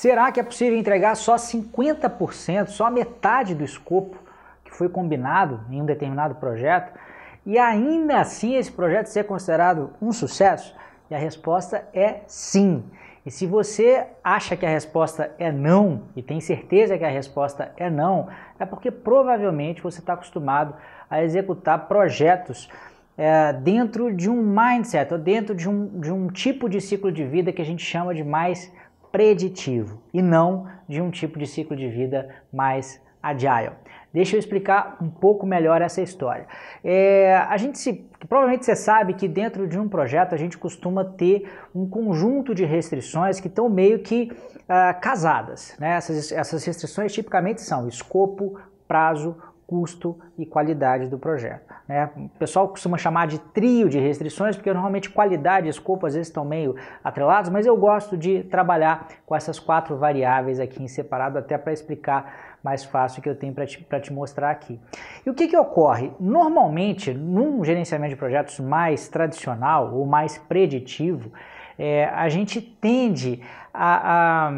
Será que é possível entregar só 50%, só metade do escopo que foi combinado em um determinado projeto e ainda assim esse projeto ser considerado um sucesso? E a resposta é sim. E se você acha que a resposta é não e tem certeza que a resposta é não, é porque provavelmente você está acostumado a executar projetos é, dentro de um mindset ou dentro de um, de um tipo de ciclo de vida que a gente chama de mais preditivo e não de um tipo de ciclo de vida mais agile. Deixa eu explicar um pouco melhor essa história. É, a gente se, provavelmente você sabe que dentro de um projeto a gente costuma ter um conjunto de restrições que estão meio que uh, casadas. Né? Essas, essas restrições tipicamente são escopo, prazo, custo e qualidade do projeto. Né? O pessoal costuma chamar de trio de restrições, porque normalmente qualidade e escopo às vezes estão meio atrelados, mas eu gosto de trabalhar com essas quatro variáveis aqui em separado, até para explicar mais fácil que eu tenho para te, te mostrar aqui. E o que, que ocorre? Normalmente, num gerenciamento de projetos mais tradicional ou mais preditivo, é, a gente tende a, a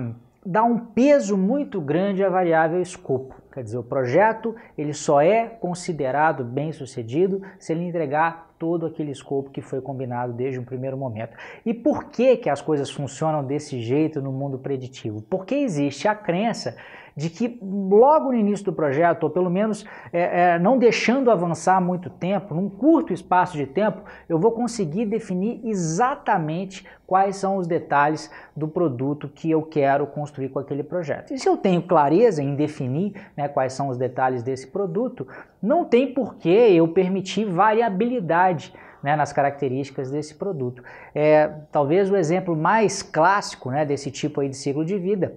dar um peso muito grande à variável escopo. Quer dizer, o projeto ele só é considerado bem sucedido se ele entregar todo aquele escopo que foi combinado desde o primeiro momento. E por que, que as coisas funcionam desse jeito no mundo preditivo? Porque existe a crença de que logo no início do projeto, ou pelo menos é, é, não deixando avançar muito tempo, num curto espaço de tempo, eu vou conseguir definir exatamente quais são os detalhes do produto que eu quero construir com aquele projeto. E se eu tenho clareza em definir né, quais são os detalhes desse produto, não tem por que eu permitir variabilidade né, nas características desse produto. É, talvez o exemplo mais clássico né, desse tipo aí de ciclo de vida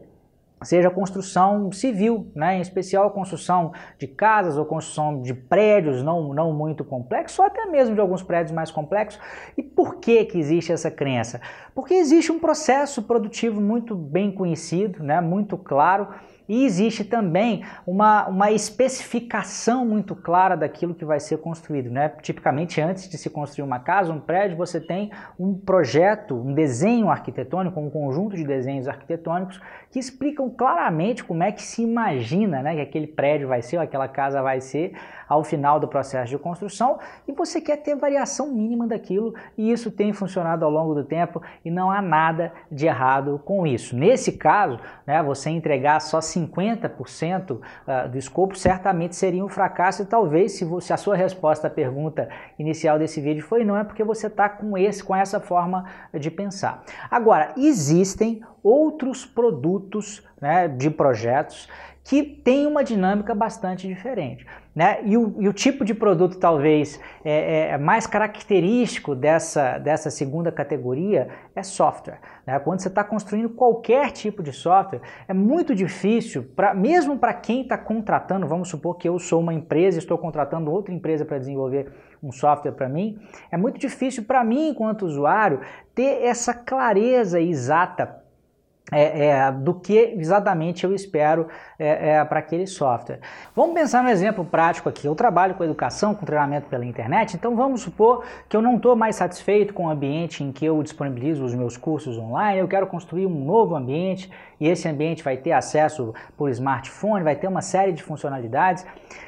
seja construção civil, né? em especial construção de casas ou construção de prédios não, não muito complexos, ou até mesmo de alguns prédios mais complexos. E por que, que existe essa crença? Porque existe um processo produtivo muito bem conhecido, né? muito claro, e existe também uma, uma especificação muito clara daquilo que vai ser construído. Né? Tipicamente, antes de se construir uma casa, um prédio, você tem um projeto, um desenho arquitetônico, um conjunto de desenhos arquitetônicos que explicam claramente como é que se imagina né, que aquele prédio vai ser, ou aquela casa vai ser ao final do processo de construção e você quer ter variação mínima daquilo e isso tem funcionado ao longo do tempo e não há nada de errado com isso. Nesse caso, né, você entregar só 50% ah, do escopo certamente seria um fracasso e talvez se, você, a sua resposta à pergunta inicial desse vídeo foi não, é porque você está com, esse, com essa forma de pensar. Agora, existem outros produtos né, de projetos que têm uma dinâmica bastante diferente. Né? E, o, e o tipo de produto talvez é, é, mais característico dessa, dessa segunda categoria é software. Né? Quando você está construindo qualquer tipo de software, é muito difícil, pra, mesmo para quem está contratando, vamos supor que eu sou uma empresa e estou contratando outra empresa para desenvolver um software para mim, é muito difícil para mim, enquanto usuário, ter essa clareza exata é, é, do que exatamente eu espero é, é para aquele software. Vamos pensar no exemplo prático aqui. Eu trabalho com educação, com treinamento pela internet, então vamos supor que eu não estou mais satisfeito com o ambiente em que eu disponibilizo os meus cursos online, eu quero construir um novo ambiente e esse ambiente vai ter acesso por smartphone, vai ter uma série de funcionalidades.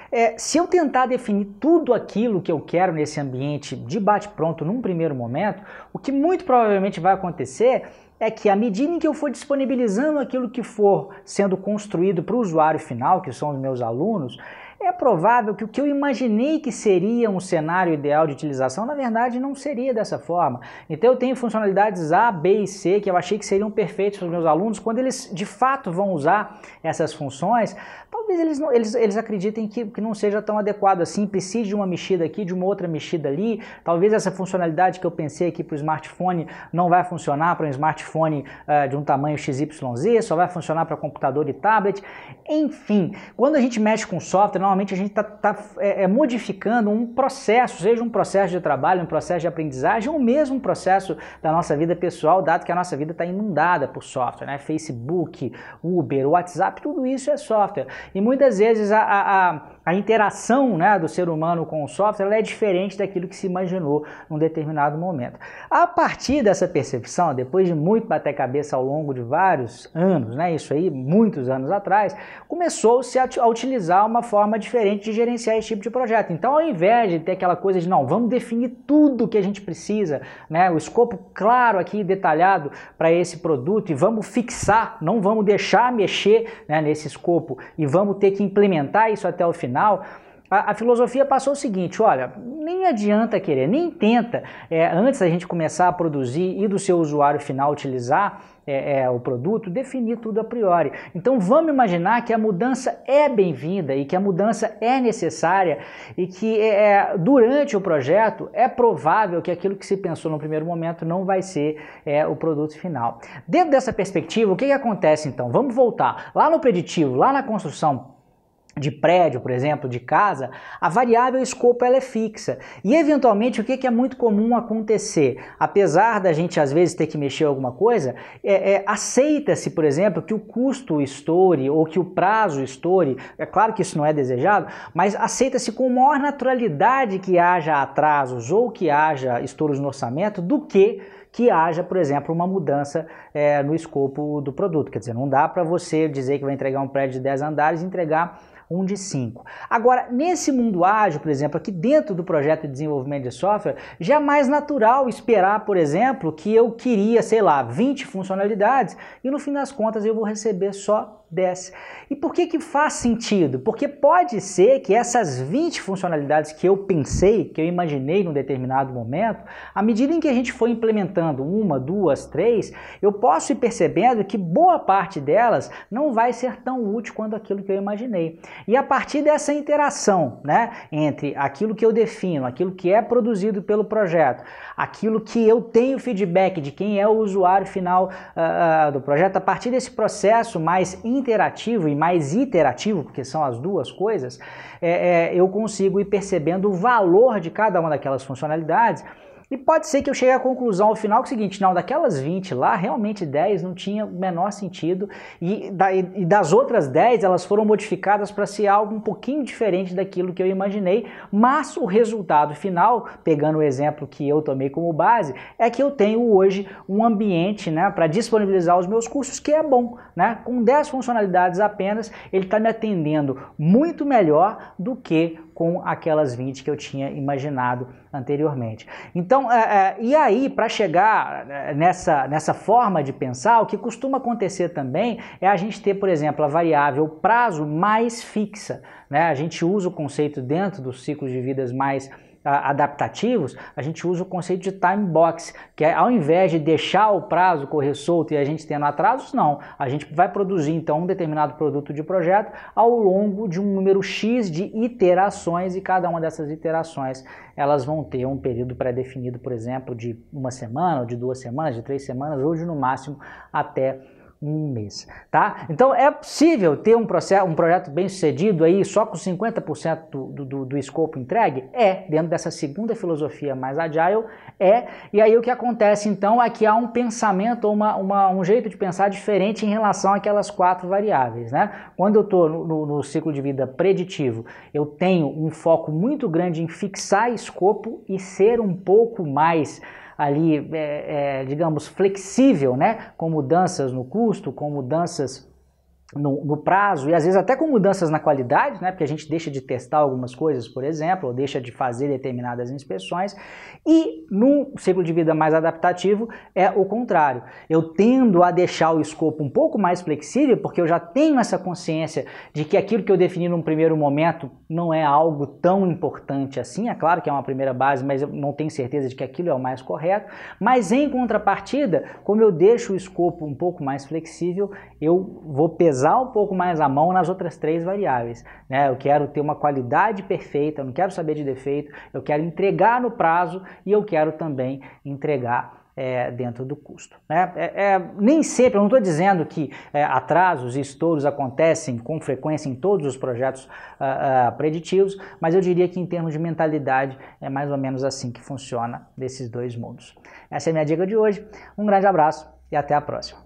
É, se eu tentar definir tudo aquilo que eu quero nesse ambiente de bate-pronto num primeiro momento, o que muito provavelmente vai acontecer é que à medida em que eu for disponibilizando aquilo que for sendo construído para o usuário final, que são os meus alunos, é provável que o que eu imaginei que seria um cenário ideal de utilização, na verdade não seria dessa forma. Então eu tenho funcionalidades A, B e C que eu achei que seriam perfeitos para os meus alunos, quando eles de fato vão usar essas funções, talvez eles, não, eles, eles acreditem que, que não seja tão adequado assim, precise de uma mexida aqui, de uma outra mexida ali, talvez essa funcionalidade que eu pensei aqui para o smartphone não vai funcionar para um smartphone uh, de um tamanho XYZ, só vai funcionar para computador e tablet. Enfim, quando a gente mexe com software, normalmente a gente está tá, é, é, modificando um processo, seja um processo de trabalho, um processo de aprendizagem, ou mesmo um processo da nossa vida pessoal, dado que a nossa vida está inundada por software, né? Facebook, Uber, WhatsApp, tudo isso é software. E muitas vezes a, a, a interação né, do ser humano com o software é diferente daquilo que se imaginou num determinado momento. A partir dessa percepção, depois de muito bater cabeça ao longo de vários anos, né, isso aí, muitos anos atrás, começou-se a, a utilizar uma forma diferente de gerenciar esse tipo de projeto. Então, ao invés de ter aquela coisa de não, vamos definir tudo que a gente precisa, né, o escopo claro aqui, detalhado para esse produto e vamos fixar, não vamos deixar mexer né, nesse escopo e vamos ter que implementar isso até o final final, a, a, filosofia passou o seguinte: olha, nem adianta querer, nem tenta, é, antes da gente começar a produzir e do seu usuário final utilizar é, é, o produto, definir tudo a priori. Então vamos imaginar que a mudança é bem-vinda e que a mudança é necessária e que é, é, durante o projeto é provável que aquilo que se pensou no primeiro momento não vai ser é, o produto final. Dentro dessa perspectiva, o que, que acontece então? Vamos voltar lá no preditivo, lá na construção de prédio, por exemplo, de casa, a variável escopo ela é fixa. E eventualmente o que, é muito comum acontecer? Apesar da gente às vezes ter que mexer alguma coisa, é, é, aceita-se, por exemplo, que o custo estoure ou que o prazo estoure. É claro que isso não é desejado, mas aceita-se com maior naturalidade que haja atrasos ou que haja estouros no orçamento do que que haja, por exemplo, uma mudança é, no escopo do produto. Quer dizer, não dá para você dizer que vai entregar um prédio de 10 andares e entregar um de 5. Agora, nesse mundo ágil, por exemplo, aqui dentro do projeto de desenvolvimento de software, já é mais natural esperar, por exemplo, que eu queria, sei lá, 20 funcionalidades e no fim das contas eu vou receber só 10. E por que que faz sentido? Porque pode ser que essas 20 funcionalidades que eu pensei, que eu imaginei num determinado momento, à medida em que a gente for implementando uma, duas, três, eu posso ir percebendo que boa parte delas não vai ser tão útil quanto aquilo que eu imaginei. E a partir dessa interação, né, entre aquilo que eu defino, aquilo que é produzido pelo projeto, aquilo que eu tenho feedback de quem é o usuário final uh, uh, do projeto, a partir desse processo mais interativo e mais iterativo, porque são as duas coisas, é, é, eu consigo ir percebendo o valor de cada uma daquelas funcionalidades e pode ser que eu chegue à conclusão ao final que é o seguinte, não, daquelas 20 lá, realmente 10 não tinha o menor sentido e, e das outras 10 elas foram modificadas para ser algo um pouquinho diferente daquilo que eu imaginei, mas o resultado final, pegando o exemplo que eu tomei como base, é que eu tenho hoje um ambiente né, para disponibilizar os meus cursos que é bom. Né? Com 10 funcionalidades apenas, ele está me atendendo muito melhor do que com aquelas 20 que eu tinha imaginado anteriormente. Então, é, é, e aí, para chegar é, nessa, nessa forma de pensar, o que costuma acontecer também é a gente ter, por exemplo, a variável prazo mais fixa. Né? A gente usa o conceito dentro dos ciclos de vidas mais adaptativos, a gente usa o conceito de time box, que é ao invés de deixar o prazo correr solto e a gente tendo atrasos, não. A gente vai produzir então um determinado produto de projeto ao longo de um número X de iterações e cada uma dessas iterações elas vão ter um período pré-definido, por exemplo, de uma semana, ou de duas semanas, de três semanas, ou de no máximo até um mês, tá? Então é possível ter um, processo, um projeto bem sucedido aí só com 50% do, do, do escopo entregue? É, dentro dessa segunda filosofia mais agile, é. E aí o que acontece então é que há um pensamento, uma, uma, um jeito de pensar diferente em relação àquelas quatro variáveis, né? Quando eu estou no, no, no ciclo de vida preditivo, eu tenho um foco muito grande em fixar escopo e ser um pouco mais ali, é, é, digamos, flexível, né? com mudanças no custo, com mudanças no, no, prazo e às vezes até com mudanças na qualidade, né? porque a gente deixa de testar algumas coisas, por exemplo, ou deixa de fazer determinadas inspeções, e no ciclo de vida mais adaptativo é o contrário. Eu tendo a deixar o escopo um pouco mais flexível, porque eu já tenho essa consciência de que aquilo que eu defini num primeiro momento não é algo tão importante assim, é claro que é uma primeira base, mas eu não tenho certeza de que aquilo é o mais correto, mas em contrapartida, como eu deixo o escopo um pouco mais flexível, eu vou pesar pesar um pouco mais a mão nas outras três variáveis. Né? Eu quero ter uma qualidade perfeita, eu não quero saber de defeito, eu quero entregar no prazo e eu quero também entregar é, dentro do custo. Né? É, é, nem sempre, eu não estou dizendo que é, atrasos e estouros acontecem com frequência em todos os projetos uh, uh, preditivos, mas eu diria que em termos de mentalidade é mais ou menos assim que funciona desses dois mundos. Essa é a minha dica de hoje. Um grande abraço e até a próxima.